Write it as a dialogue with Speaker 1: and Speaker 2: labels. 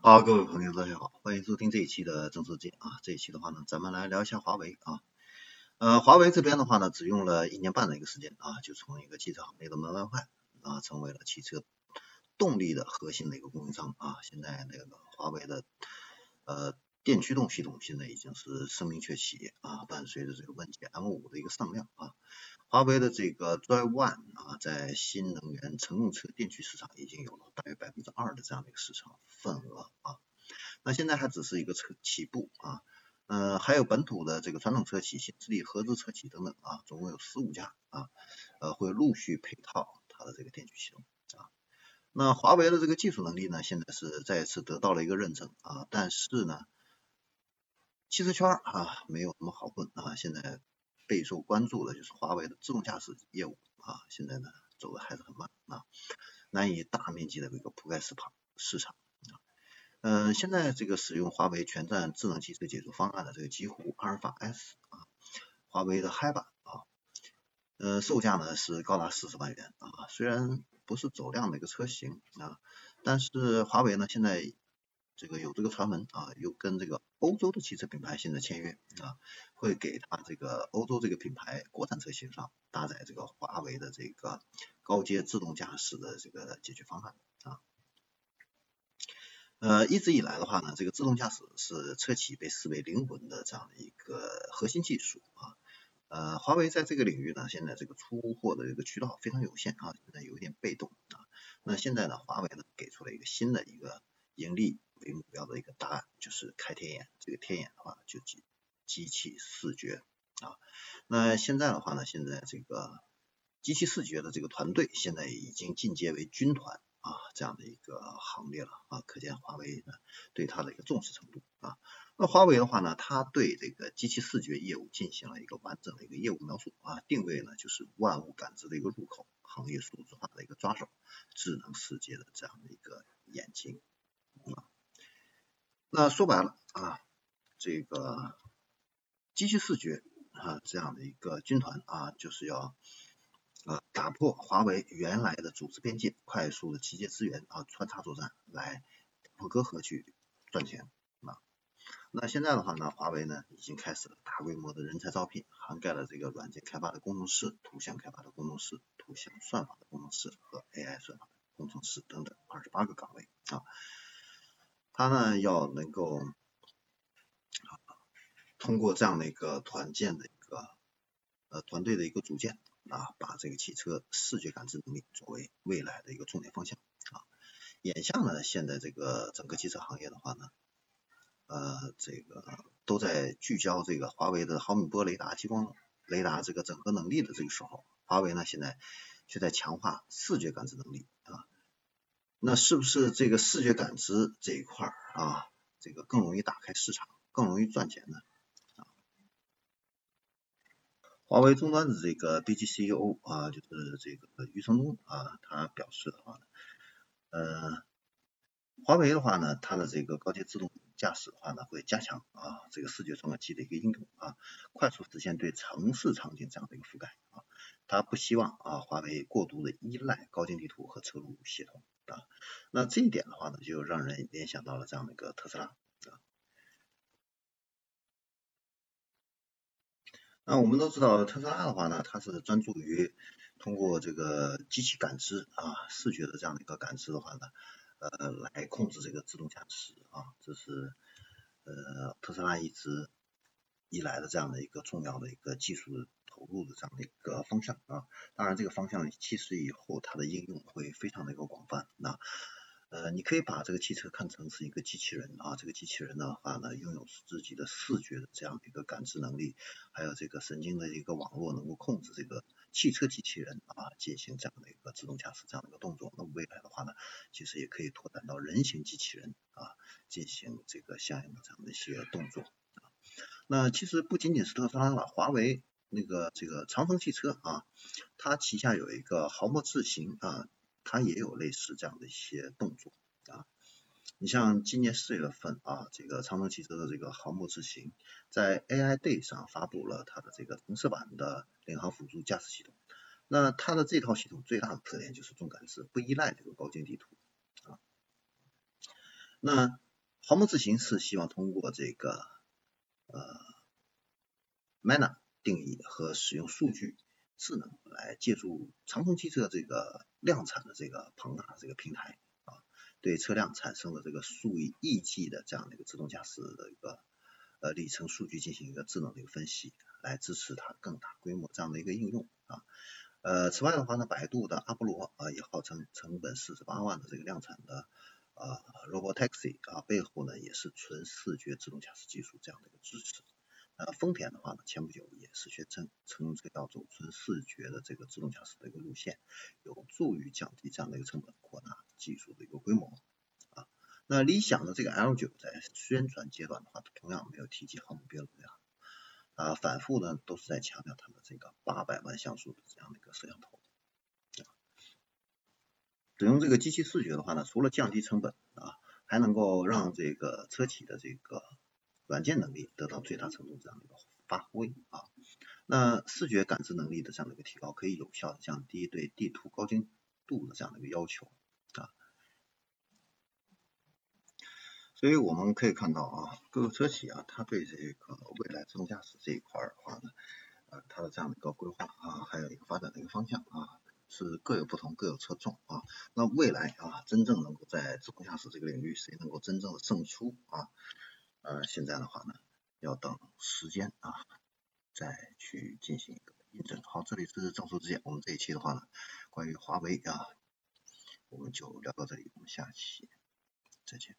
Speaker 1: 啊，各位朋友，大家好，欢迎收听这一期的正说界啊。这一期的话呢，咱们来聊一下华为啊。呃，华为这边的话呢，只用了一年半的一个时间啊，就从一个汽车行业的门外汉啊，成为了汽车动力的核心的一个供应商啊。现在那个华为的呃电驱动系统现在已经是声名鹊起啊，伴随着这个问界 M5 的一个上量啊。华为的这个 Drive One 啊，在新能源乘用车电驱市场已经有了大约百分之二的这样的一个市场份额啊。那现在还只是一个车起步啊，呃，还有本土的这个传统车企、新势力合资车企等等啊，总共有十五家啊，呃，会陆续配套它的这个电驱系统啊。那华为的这个技术能力呢，现在是再次得到了一个认证啊，但是呢，汽车圈啊没有那么好混啊，现在。备受关注的就是华为的自动驾驶业务啊，现在呢走的还是很慢啊，难以大面积的一个覆盖市场市场啊。嗯，现在这个使用华为全站智能汽车解决方案的这个极狐阿尔法 S 啊，华为的嗨版啊，呃，售价呢是高达四十万元啊，虽然不是走量的一个车型啊，但是华为呢现在。这个有这个传闻啊，又跟这个欧洲的汽车品牌现在签约啊，会给他这个欧洲这个品牌国产车型上搭载这个华为的这个高阶自动驾驶的这个解决方案啊。呃，一直以来的话呢，这个自动驾驶是车企被视为灵魂的这样的一个核心技术啊。呃，华为在这个领域呢，现在这个出货的这个渠道非常有限啊，现在有一点被动啊。那现在呢，华为呢给出了一个新的一个盈利。为目标的一个答案就是开天眼，这个天眼的话就机机器视觉啊。那现在的话呢，现在这个机器视觉的这个团队现在已经进阶为军团啊这样的一个行列了啊，可见华为呢对它的一个重视程度啊。那华为的话呢，它对这个机器视觉业务进行了一个完整的一个业务描述啊，定位呢就是万物感知的一个入口，行业数字化的一个抓手，智能世界的这样的一个眼睛啊。那说白了啊，这个机器视觉啊这样的一个军团啊，就是要呃打破华为原来的组织边界，快速的集结资源啊，穿插作战来打破隔阂去赚钱啊。那现在的话呢，华为呢已经开始了大规模的人才招聘，涵盖了这个软件开发的工程师、图像开发的工程师、图像算法的工程师和 AI 算法的工程师等等二十八个岗位啊。他呢要能够通过这样的一个团建的一个呃团队的一个组建啊，把这个汽车视觉感知能力作为未来的一个重点方向啊。眼下呢，现在这个整个汽车行业的话呢，呃，这个都在聚焦这个华为的毫米波雷达、激光雷达这个整合能力的这个时候，华为呢现在却在强化视觉感知能力。那是不是这个视觉感知这一块儿啊，这个更容易打开市场，更容易赚钱呢？啊，华为终端的这个 BG CEO 啊，就是这个余承东啊，他表示的话呢，呃，华为的话呢，它的这个高阶自动驾驶的话呢，会加强啊这个视觉传感器的一个应用啊，快速实现对城市场景这样的一个覆盖啊，他不希望啊华为过度的依赖高精地图和车路系统。啊，那这一点的话呢，就让人联想到了这样的一个特斯拉啊。那我们都知道特斯拉的话呢，它是专注于通过这个机器感知啊，视觉的这样的一个感知的话呢，呃，来控制这个自动驾驶啊，这是呃特斯拉一直以来的这样的一个重要的一个技术。投入的这样的一个方向啊，当然这个方向其实以后它的应用会非常的一个广泛。那呃，你可以把这个汽车看成是一个机器人啊，这个机器人的话呢，拥有自己的视觉的这样的一个感知能力，还有这个神经的一个网络，能够控制这个汽车机器人啊，进行这样的一个自动驾驶这样的一个动作。那未来的话呢，其实也可以拓展到人形机器人啊，进行这个相应的这样的一些动作。那其实不仅仅是特斯拉了，华为。那个这个长城汽车啊，它旗下有一个豪墨智行啊，它也有类似这样的一些动作啊。你像今年四月份啊，这个长城汽车的这个豪墨智行在 AI Day 上发布了它的这个城市版的领航辅助驾驶系统。那它的这套系统最大的特点就是重感知，不依赖这个高精地图啊。那豪门智行是希望通过这个呃 Mana 定义和使用数据智能来借助长城汽车这个量产的这个庞大的这个平台啊，对车辆产生的这个数以亿计的这样的一个自动驾驶的一个呃里程数据进行一个智能的一个分析，来支持它更大规模这样的一个应用啊。呃，此外的话呢，百度的阿波罗啊也号称成本四十八万的这个量产的。啊，Robotaxi 啊，背后呢也是纯视觉自动驾驶技术这样的一个支持。呃，丰田的话呢，前不久也是宣称，称这个要走纯视觉的这个自动驾驶的一个路线，有助于降低这样的一个成本，扩大技术的一个规模。啊，那理想的这个 L9 在宣传阶段的话，同样没有提及毫目标的这样，啊，反复呢都是在强调它的这个八百万像素的这样的一个摄像头。使用这个机器视觉的话呢，除了降低成本啊，还能够让这个车企的这个软件能力得到最大程度这样的一个发挥啊。那视觉感知能力的这样的一个提高，可以有效的降低对地图高精度的这样的一个要求啊。所以我们可以看到啊，各个车企啊，它对这个未来自动驾驶这一块的话呢，呃，它的这样的一个规划啊，还有一个发展的一个方向啊。是各有不同，各有侧重啊。那未来啊，真正能够在自动驾驶这个领域，谁能够真正的胜出啊？呃，现在的话呢，要等时间啊，再去进行一个验证。好，这里是正说之见，我们这一期的话呢，关于华为啊，我们就聊到这里，我们下期再见。